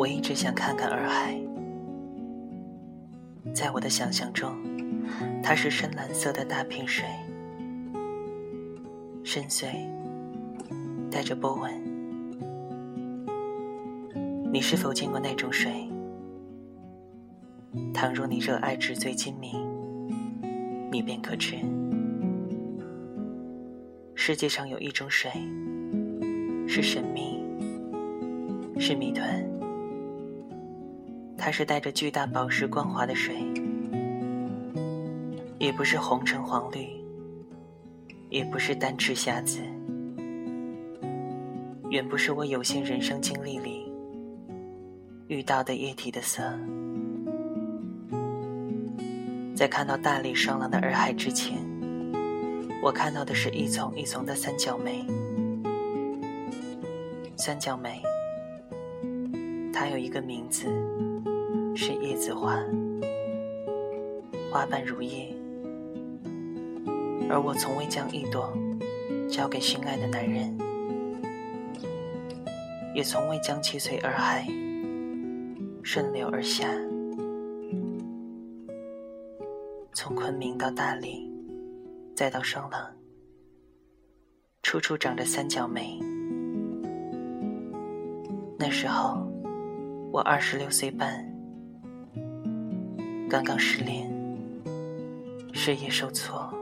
我一直想看看洱海。在我的想象中，它是深蓝色的大片水，深邃，带着波纹。你是否见过那种水？倘若你热爱纸醉金迷，你便可知，世界上有一种水，是神秘，是谜团。它是带着巨大宝石光华的水，也不是红橙黄绿，也不是单赤霞紫，远不是我有限人生经历里遇到的液体的色。在看到大理双廊的洱海之前，我看到的是一丛一丛的三角梅。三角梅，它有一个名字。是叶子花，花瓣如叶，而我从未将一朵交给心爱的男人，也从未将其随洱海顺流而下。从昆明到大理，再到双廊，处处长着三角梅。那时候，我二十六岁半。刚刚失恋，事业受挫，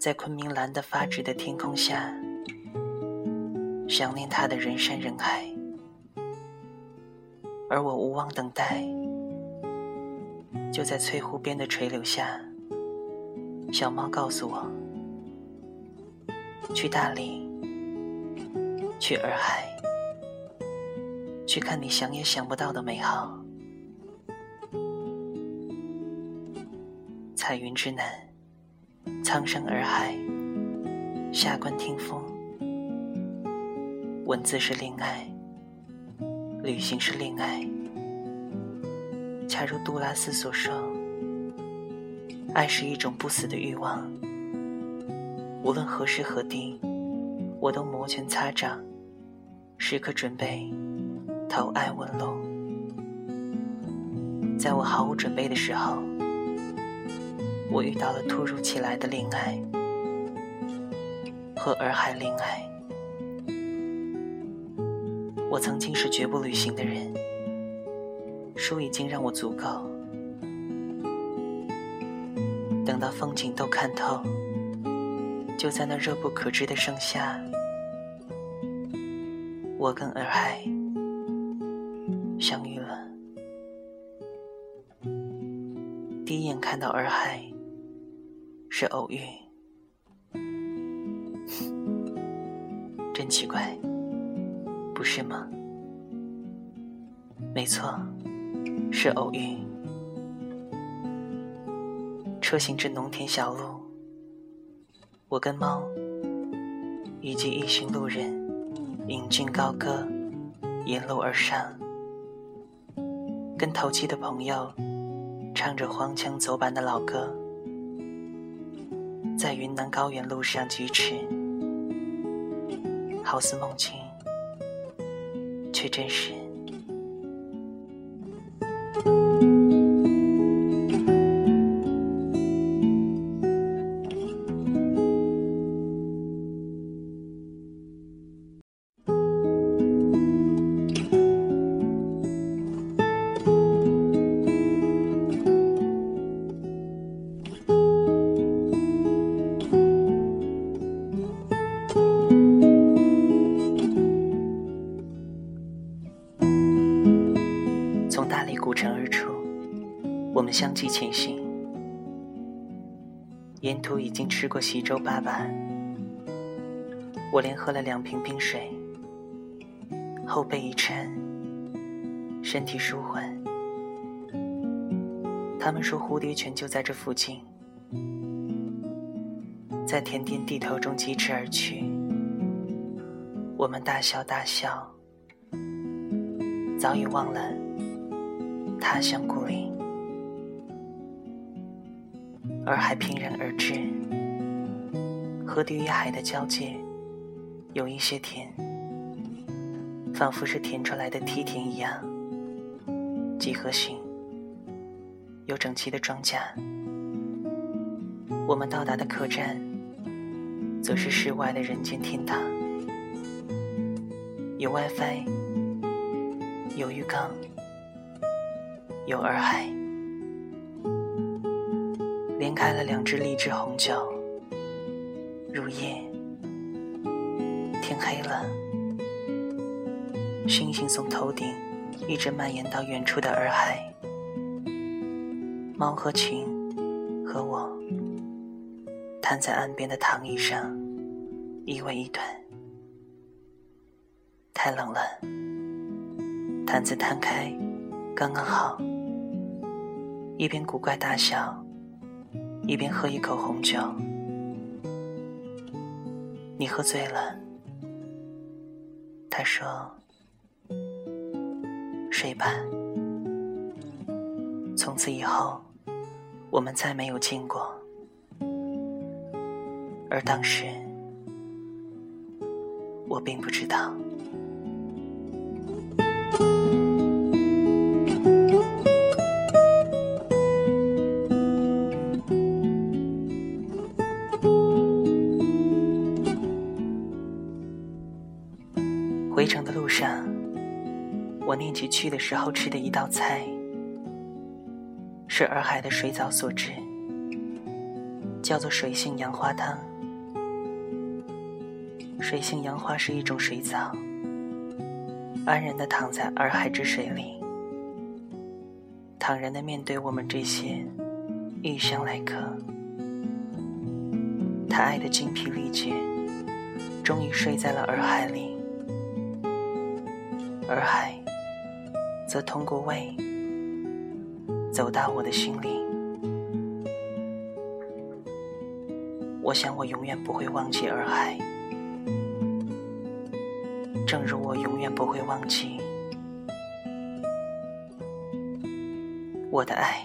在昆明蓝得发直的天空下，想念他的人山人海，而我无望等待。就在翠湖边的垂柳下，小猫告诉我：去大理，去洱海，去看你想也想不到的美好。彩云之南，苍生洱海，下关听风。文字是恋爱，旅行是恋爱。恰如杜拉斯所说，爱是一种不死的欲望。无论何时何地，我都摩拳擦掌，时刻准备投爱问路。在我毫无准备的时候。我遇到了突如其来的恋爱，和洱海恋爱。我曾经是绝不旅行的人，书已经让我足够。等到风景都看透，就在那热不可支的盛夏，我跟洱海相遇了。第一眼看到洱海。是偶遇，真奇怪，不是吗？没错，是偶遇。车行至农田小路，我跟猫以及一群路人引颈高歌，沿路而上，跟投机的朋友唱着荒腔走板的老歌。在云南高原路上疾驰，好似梦境，却真实。我们相继前行，沿途已经吃过稀粥粑粑，我连喝了两瓶冰水，后背一沉，身体舒缓。他们说蝴蝶泉就在这附近，在田间地头中疾驰而去，我们大笑大笑，早已忘了他乡故里。洱海平然而至，河堤与海的交界，有一些田，仿佛是填出来的梯田一样，几何形，有整齐的装甲。我们到达的客栈，则是室外的人间天堂，有 WiFi，有浴缸，有洱海，连开了两支荔枝红酒。入夜，天黑了，星星从头顶一直蔓延到远处的洱海，猫和琴和我。瘫在岸边的躺椅上，依偎一团。太冷了，毯子摊开，刚刚好。一边古怪大笑，一边喝一口红酒。你喝醉了，他说：“睡吧。”从此以后，我们再没有见过。而当时，我并不知道。回程的路上，我念起去的时候吃的一道菜，是洱海的水藻所制，叫做水性杨花汤。水性杨花是一种水藻，安然的躺在洱海之水里，坦然的面对我们这些异乡来客。他爱得精疲力竭，终于睡在了洱海里，洱海则通过胃走到我的心里。我想，我永远不会忘记洱海。正如我永远不会忘记我的爱。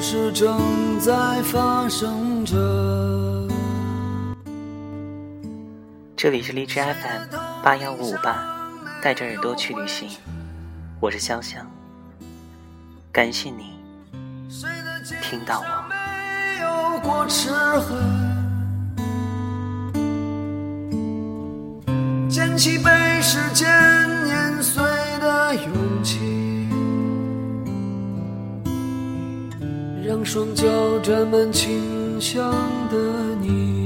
事正在发生着。这里是荔枝 FM 八幺五五八，带着耳朵去旅行，我是潇湘，感谢你听到我。没有过齿痕。捡起被时间双脚沾满清香的你。